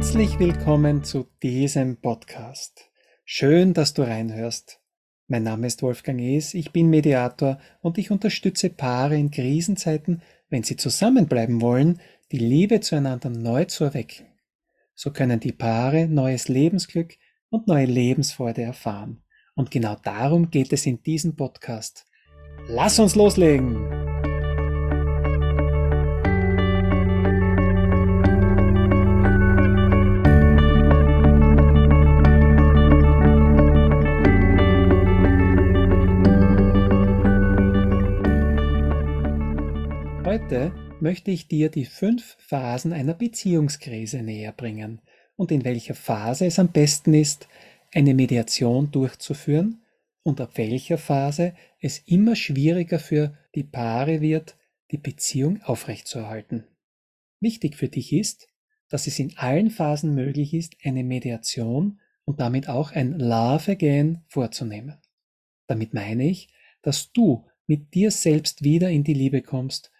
Herzlich willkommen zu diesem Podcast. Schön, dass du reinhörst. Mein Name ist Wolfgang Es, ich bin Mediator und ich unterstütze Paare in Krisenzeiten, wenn sie zusammenbleiben wollen, die Liebe zueinander neu zu erwecken. So können die Paare neues Lebensglück und neue Lebensfreude erfahren. Und genau darum geht es in diesem Podcast. Lass uns loslegen! Möchte ich dir die fünf Phasen einer Beziehungskrise näher bringen und in welcher Phase es am besten ist, eine Mediation durchzuführen und ab welcher Phase es immer schwieriger für die Paare wird, die Beziehung aufrechtzuerhalten. Wichtig für dich ist, dass es in allen Phasen möglich ist, eine Mediation und damit auch ein Love Again vorzunehmen. Damit meine ich, dass du mit dir selbst wieder in die Liebe kommst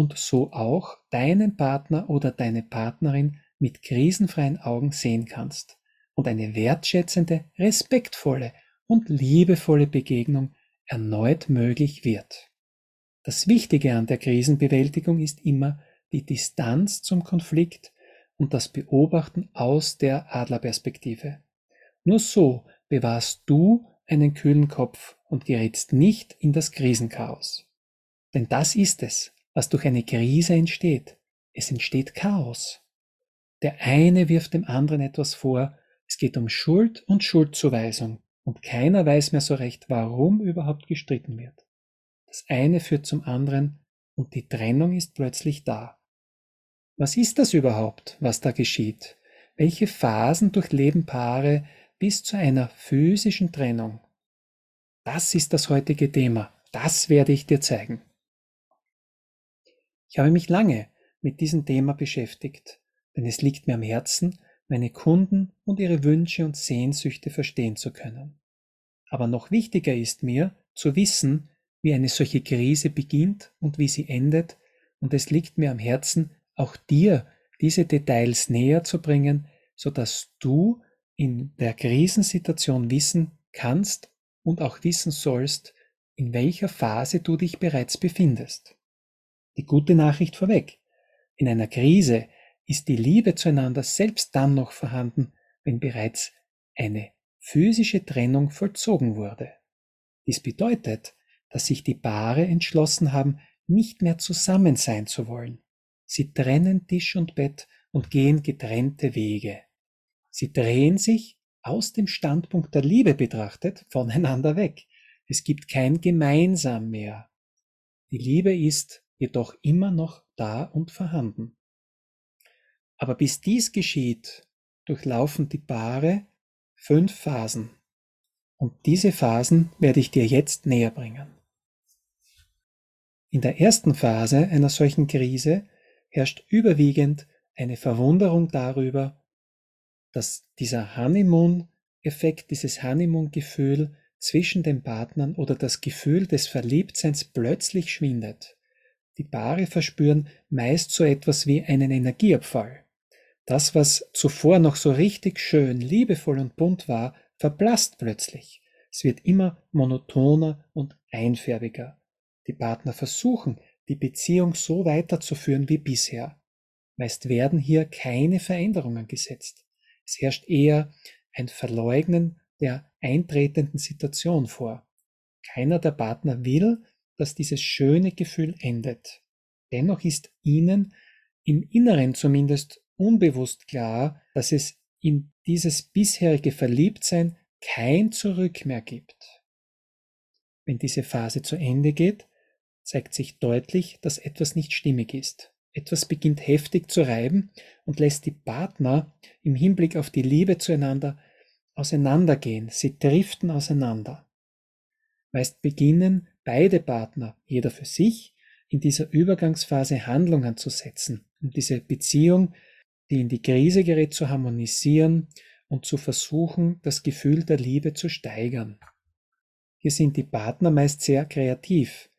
und so auch deinen Partner oder deine Partnerin mit krisenfreien Augen sehen kannst und eine wertschätzende, respektvolle und liebevolle Begegnung erneut möglich wird. Das Wichtige an der Krisenbewältigung ist immer die Distanz zum Konflikt und das Beobachten aus der Adlerperspektive. Nur so bewahrst du einen kühlen Kopf und gerätst nicht in das Krisenchaos. Denn das ist es, was durch eine Krise entsteht. Es entsteht Chaos. Der eine wirft dem anderen etwas vor, es geht um Schuld und Schuldzuweisung und keiner weiß mehr so recht, warum überhaupt gestritten wird. Das eine führt zum anderen und die Trennung ist plötzlich da. Was ist das überhaupt, was da geschieht? Welche Phasen durchleben Paare bis zu einer physischen Trennung? Das ist das heutige Thema. Das werde ich dir zeigen. Ich habe mich lange mit diesem Thema beschäftigt, denn es liegt mir am Herzen, meine Kunden und ihre Wünsche und Sehnsüchte verstehen zu können. Aber noch wichtiger ist mir zu wissen, wie eine solche Krise beginnt und wie sie endet, und es liegt mir am Herzen, auch dir diese Details näher zu bringen, so dass du in der Krisensituation wissen kannst und auch wissen sollst, in welcher Phase du dich bereits befindest. Die gute Nachricht vorweg. In einer Krise ist die Liebe zueinander selbst dann noch vorhanden, wenn bereits eine physische Trennung vollzogen wurde. Dies bedeutet, dass sich die Paare entschlossen haben, nicht mehr zusammen sein zu wollen. Sie trennen Tisch und Bett und gehen getrennte Wege. Sie drehen sich aus dem Standpunkt der Liebe betrachtet voneinander weg. Es gibt kein Gemeinsam mehr. Die Liebe ist jedoch immer noch da und vorhanden. Aber bis dies geschieht, durchlaufen die Paare fünf Phasen. Und diese Phasen werde ich dir jetzt näher bringen. In der ersten Phase einer solchen Krise herrscht überwiegend eine Verwunderung darüber, dass dieser Honeymoon-Effekt, dieses Honeymoon-Gefühl zwischen den Partnern oder das Gefühl des Verliebtseins plötzlich schwindet. Die Paare verspüren meist so etwas wie einen Energieabfall. Das, was zuvor noch so richtig schön, liebevoll und bunt war, verblasst plötzlich. Es wird immer monotoner und einfärbiger. Die Partner versuchen, die Beziehung so weiterzuführen wie bisher. Meist werden hier keine Veränderungen gesetzt. Es herrscht eher ein Verleugnen der eintretenden Situation vor. Keiner der Partner will, dass dieses schöne Gefühl endet. Dennoch ist ihnen im Inneren zumindest unbewusst klar, dass es in dieses bisherige Verliebtsein kein Zurück mehr gibt. Wenn diese Phase zu Ende geht, zeigt sich deutlich, dass etwas nicht stimmig ist. Etwas beginnt heftig zu reiben und lässt die Partner im Hinblick auf die Liebe zueinander auseinandergehen. Sie driften auseinander. Meist beginnen beide Partner, jeder für sich, in dieser Übergangsphase Handlungen zu setzen, um diese Beziehung, die in die Krise gerät, zu harmonisieren und zu versuchen, das Gefühl der Liebe zu steigern. Hier sind die Partner meist sehr kreativ,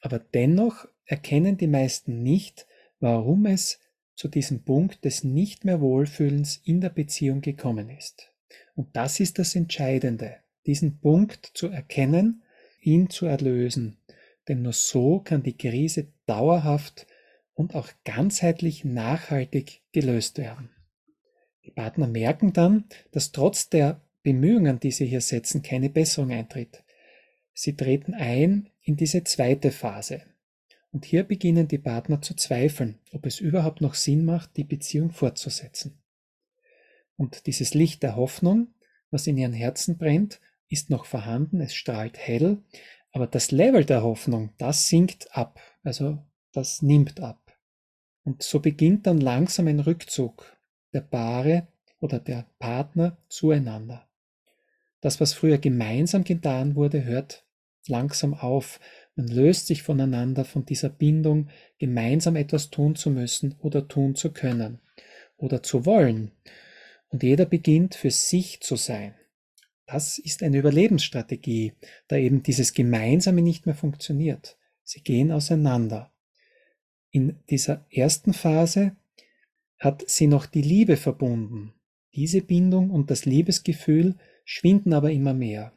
aber dennoch erkennen die meisten nicht, warum es zu diesem Punkt des nicht mehr Wohlfühlens in der Beziehung gekommen ist. Und das ist das Entscheidende, diesen Punkt zu erkennen, ihn zu erlösen. Denn nur so kann die Krise dauerhaft und auch ganzheitlich nachhaltig gelöst werden. Die Partner merken dann, dass trotz der Bemühungen, die sie hier setzen, keine Besserung eintritt. Sie treten ein in diese zweite Phase. Und hier beginnen die Partner zu zweifeln, ob es überhaupt noch Sinn macht, die Beziehung fortzusetzen. Und dieses Licht der Hoffnung, was in ihren Herzen brennt, ist noch vorhanden, es strahlt hell, aber das Level der Hoffnung, das sinkt ab, also das nimmt ab. Und so beginnt dann langsam ein Rückzug der Paare oder der Partner zueinander. Das, was früher gemeinsam getan wurde, hört langsam auf. Man löst sich voneinander von dieser Bindung, gemeinsam etwas tun zu müssen oder tun zu können oder zu wollen. Und jeder beginnt für sich zu sein. Das ist eine Überlebensstrategie, da eben dieses Gemeinsame nicht mehr funktioniert. Sie gehen auseinander. In dieser ersten Phase hat sie noch die Liebe verbunden. Diese Bindung und das Liebesgefühl schwinden aber immer mehr.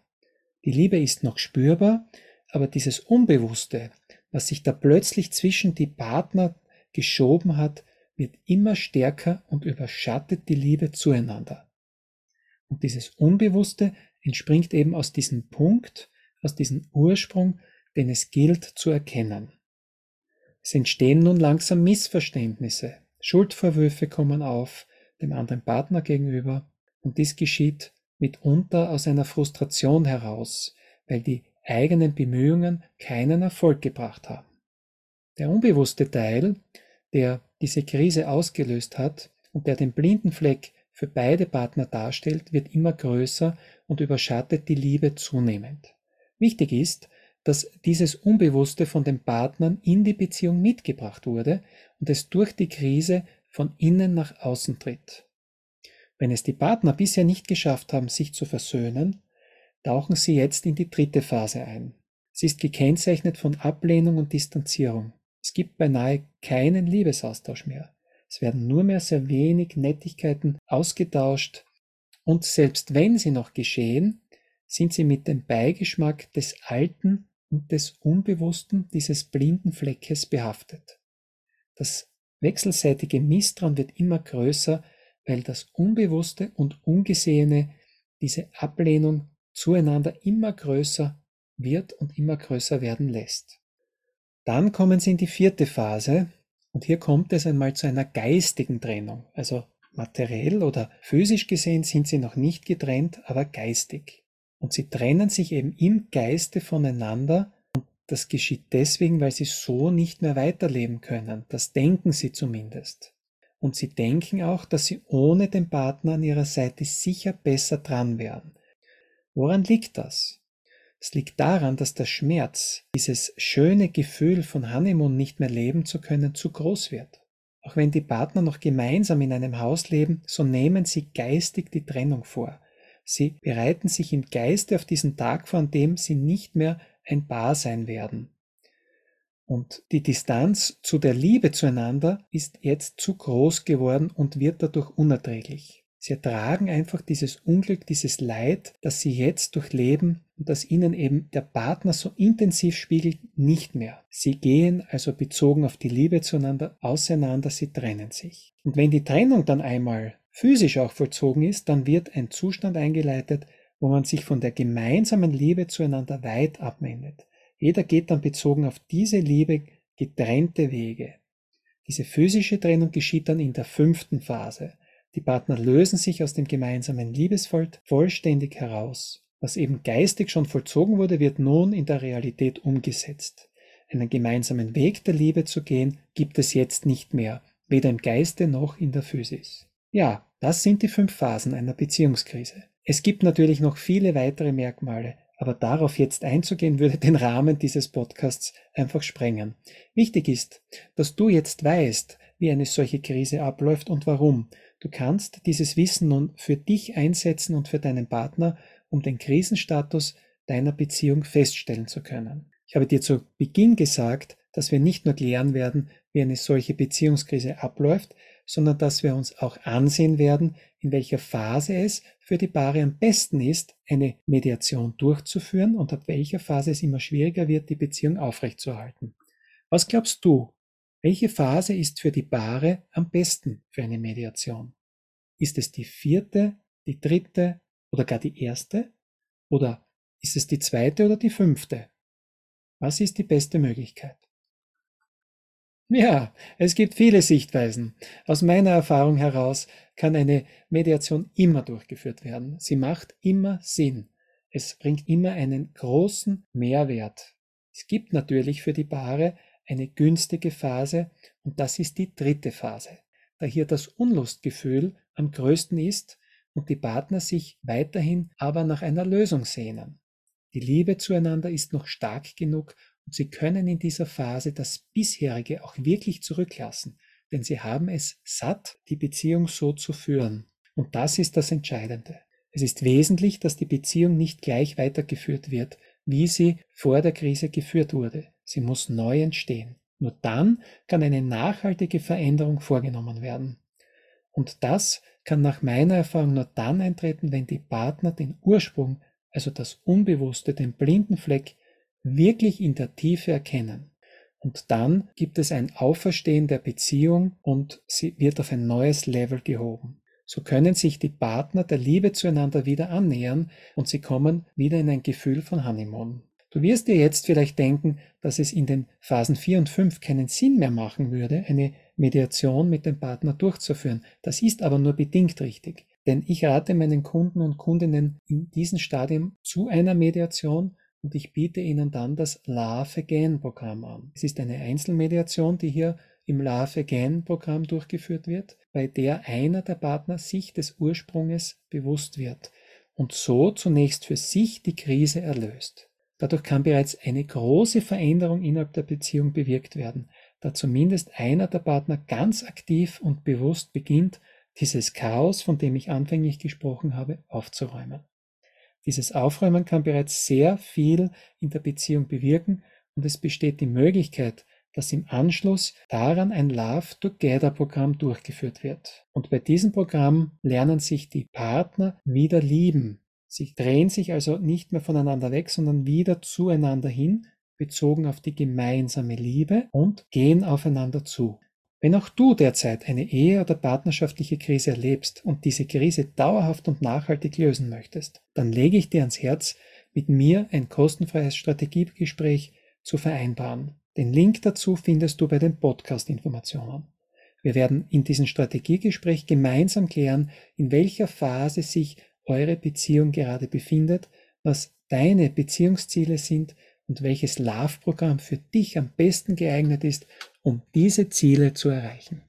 Die Liebe ist noch spürbar, aber dieses Unbewusste, was sich da plötzlich zwischen die Partner geschoben hat, wird immer stärker und überschattet die Liebe zueinander. Und dieses Unbewusste entspringt eben aus diesem Punkt, aus diesem Ursprung, den es gilt zu erkennen. Es entstehen nun langsam Missverständnisse, Schuldvorwürfe kommen auf dem anderen Partner gegenüber und dies geschieht mitunter aus einer Frustration heraus, weil die eigenen Bemühungen keinen Erfolg gebracht haben. Der unbewusste Teil, der diese Krise ausgelöst hat und der den blinden Fleck für beide Partner darstellt, wird immer größer und überschattet die Liebe zunehmend. Wichtig ist, dass dieses Unbewusste von den Partnern in die Beziehung mitgebracht wurde und es durch die Krise von innen nach außen tritt. Wenn es die Partner bisher nicht geschafft haben, sich zu versöhnen, tauchen sie jetzt in die dritte Phase ein. Sie ist gekennzeichnet von Ablehnung und Distanzierung. Es gibt beinahe keinen Liebesaustausch mehr. Es werden nur mehr sehr wenig Nettigkeiten ausgetauscht und selbst wenn sie noch geschehen, sind sie mit dem Beigeschmack des Alten und des Unbewussten dieses blinden Fleckes behaftet. Das wechselseitige Misstrauen wird immer größer, weil das Unbewusste und Ungesehene, diese Ablehnung zueinander immer größer wird und immer größer werden lässt. Dann kommen sie in die vierte Phase und hier kommt es einmal zu einer geistigen Trennung. Also materiell oder physisch gesehen sind sie noch nicht getrennt, aber geistig. Und sie trennen sich eben im Geiste voneinander und das geschieht deswegen, weil sie so nicht mehr weiterleben können. Das denken sie zumindest und sie denken auch, dass sie ohne den Partner an ihrer Seite sicher besser dran wären. Woran liegt das? Es liegt daran, dass der Schmerz, dieses schöne Gefühl von Honeymoon nicht mehr leben zu können, zu groß wird. Auch wenn die Partner noch gemeinsam in einem Haus leben, so nehmen sie geistig die Trennung vor. Sie bereiten sich im Geiste auf diesen Tag vor, an dem sie nicht mehr ein Paar sein werden. Und die Distanz zu der Liebe zueinander ist jetzt zu groß geworden und wird dadurch unerträglich. Sie ertragen einfach dieses Unglück, dieses Leid, das sie jetzt durchleben und das ihnen eben der Partner so intensiv spiegelt, nicht mehr. Sie gehen also bezogen auf die Liebe zueinander auseinander, sie trennen sich. Und wenn die Trennung dann einmal physisch auch vollzogen ist, dann wird ein Zustand eingeleitet, wo man sich von der gemeinsamen Liebe zueinander weit abwendet. Jeder geht dann bezogen auf diese Liebe getrennte Wege. Diese physische Trennung geschieht dann in der fünften Phase. Die Partner lösen sich aus dem gemeinsamen Liebesfeld vollständig heraus. Was eben geistig schon vollzogen wurde, wird nun in der Realität umgesetzt. Einen gemeinsamen Weg der Liebe zu gehen, gibt es jetzt nicht mehr, weder im Geiste noch in der Physis. Ja, das sind die fünf Phasen einer Beziehungskrise. Es gibt natürlich noch viele weitere Merkmale, aber darauf jetzt einzugehen, würde den Rahmen dieses Podcasts einfach sprengen. Wichtig ist, dass du jetzt weißt, wie eine solche Krise abläuft und warum. Du kannst dieses Wissen nun für dich einsetzen und für deinen Partner, um den Krisenstatus deiner Beziehung feststellen zu können. Ich habe dir zu Beginn gesagt, dass wir nicht nur klären werden, wie eine solche Beziehungskrise abläuft, sondern dass wir uns auch ansehen werden, in welcher Phase es für die Paare am besten ist, eine Mediation durchzuführen und ab welcher Phase es immer schwieriger wird, die Beziehung aufrechtzuerhalten. Was glaubst du? Welche Phase ist für die Paare am besten für eine Mediation? Ist es die vierte, die dritte oder gar die erste? Oder ist es die zweite oder die fünfte? Was ist die beste Möglichkeit? Ja, es gibt viele Sichtweisen. Aus meiner Erfahrung heraus kann eine Mediation immer durchgeführt werden. Sie macht immer Sinn. Es bringt immer einen großen Mehrwert. Es gibt natürlich für die Paare eine günstige Phase und das ist die dritte Phase, da hier das Unlustgefühl am größten ist und die Partner sich weiterhin aber nach einer Lösung sehnen. Die Liebe zueinander ist noch stark genug und sie können in dieser Phase das bisherige auch wirklich zurücklassen, denn sie haben es satt, die Beziehung so zu führen. Und das ist das Entscheidende. Es ist wesentlich, dass die Beziehung nicht gleich weitergeführt wird, wie sie vor der Krise geführt wurde. Sie muss neu entstehen. Nur dann kann eine nachhaltige Veränderung vorgenommen werden. Und das kann nach meiner Erfahrung nur dann eintreten, wenn die Partner den Ursprung, also das Unbewusste, den blinden Fleck, wirklich in der Tiefe erkennen. Und dann gibt es ein Auferstehen der Beziehung und sie wird auf ein neues Level gehoben. So können sich die Partner der Liebe zueinander wieder annähern und sie kommen wieder in ein Gefühl von Honeymoon. Du wirst dir jetzt vielleicht denken, dass es in den Phasen 4 und 5 keinen Sinn mehr machen würde, eine Mediation mit dem Partner durchzuführen. Das ist aber nur bedingt richtig. Denn ich rate meinen Kunden und Kundinnen in diesem Stadium zu einer Mediation und ich biete ihnen dann das Love Again Programm an. Es ist eine Einzelmediation, die hier im Love Again Programm durchgeführt wird, bei der einer der Partner sich des Ursprunges bewusst wird und so zunächst für sich die Krise erlöst. Dadurch kann bereits eine große Veränderung innerhalb der Beziehung bewirkt werden, da zumindest einer der Partner ganz aktiv und bewusst beginnt, dieses Chaos, von dem ich anfänglich gesprochen habe, aufzuräumen. Dieses Aufräumen kann bereits sehr viel in der Beziehung bewirken und es besteht die Möglichkeit, dass im Anschluss daran ein Love Together Programm durchgeführt wird. Und bei diesem Programm lernen sich die Partner wieder lieben, Sie drehen sich also nicht mehr voneinander weg, sondern wieder zueinander hin, bezogen auf die gemeinsame Liebe und gehen aufeinander zu. Wenn auch du derzeit eine Ehe oder partnerschaftliche Krise erlebst und diese Krise dauerhaft und nachhaltig lösen möchtest, dann lege ich dir ans Herz, mit mir ein kostenfreies Strategiegespräch zu vereinbaren. Den Link dazu findest du bei den Podcast-Informationen. Wir werden in diesem Strategiegespräch gemeinsam klären, in welcher Phase sich eure Beziehung gerade befindet, was deine Beziehungsziele sind und welches Love-Programm für dich am besten geeignet ist, um diese Ziele zu erreichen.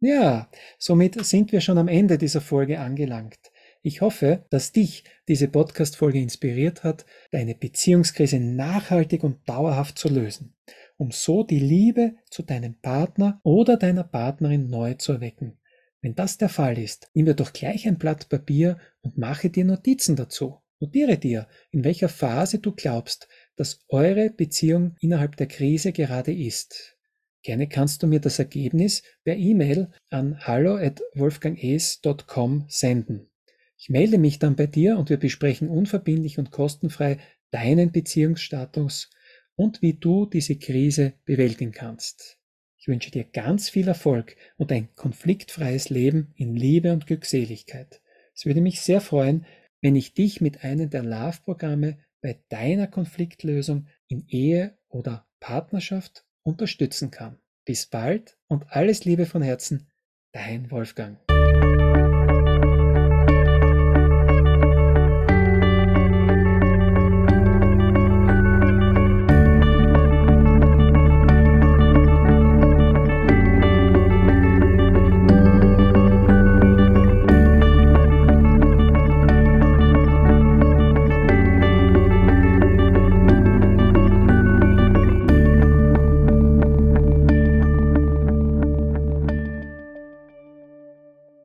Ja, somit sind wir schon am Ende dieser Folge angelangt. Ich hoffe, dass dich diese Podcast-Folge inspiriert hat, deine Beziehungskrise nachhaltig und dauerhaft zu lösen, um so die Liebe zu deinem Partner oder deiner Partnerin neu zu erwecken. Wenn das der Fall ist, nimm dir doch gleich ein Blatt Papier und mache dir Notizen dazu. Notiere dir, in welcher Phase du glaubst, dass eure Beziehung innerhalb der Krise gerade ist. Gerne kannst du mir das Ergebnis per E-Mail an hallo@wolfganges.com senden. Ich melde mich dann bei dir und wir besprechen unverbindlich und kostenfrei deinen Beziehungsstatus und wie du diese Krise bewältigen kannst. Ich wünsche dir ganz viel Erfolg und ein konfliktfreies Leben in Liebe und Glückseligkeit. Es würde mich sehr freuen, wenn ich dich mit einem der Love-Programme bei deiner Konfliktlösung in Ehe oder Partnerschaft unterstützen kann. Bis bald und alles Liebe von Herzen, dein Wolfgang.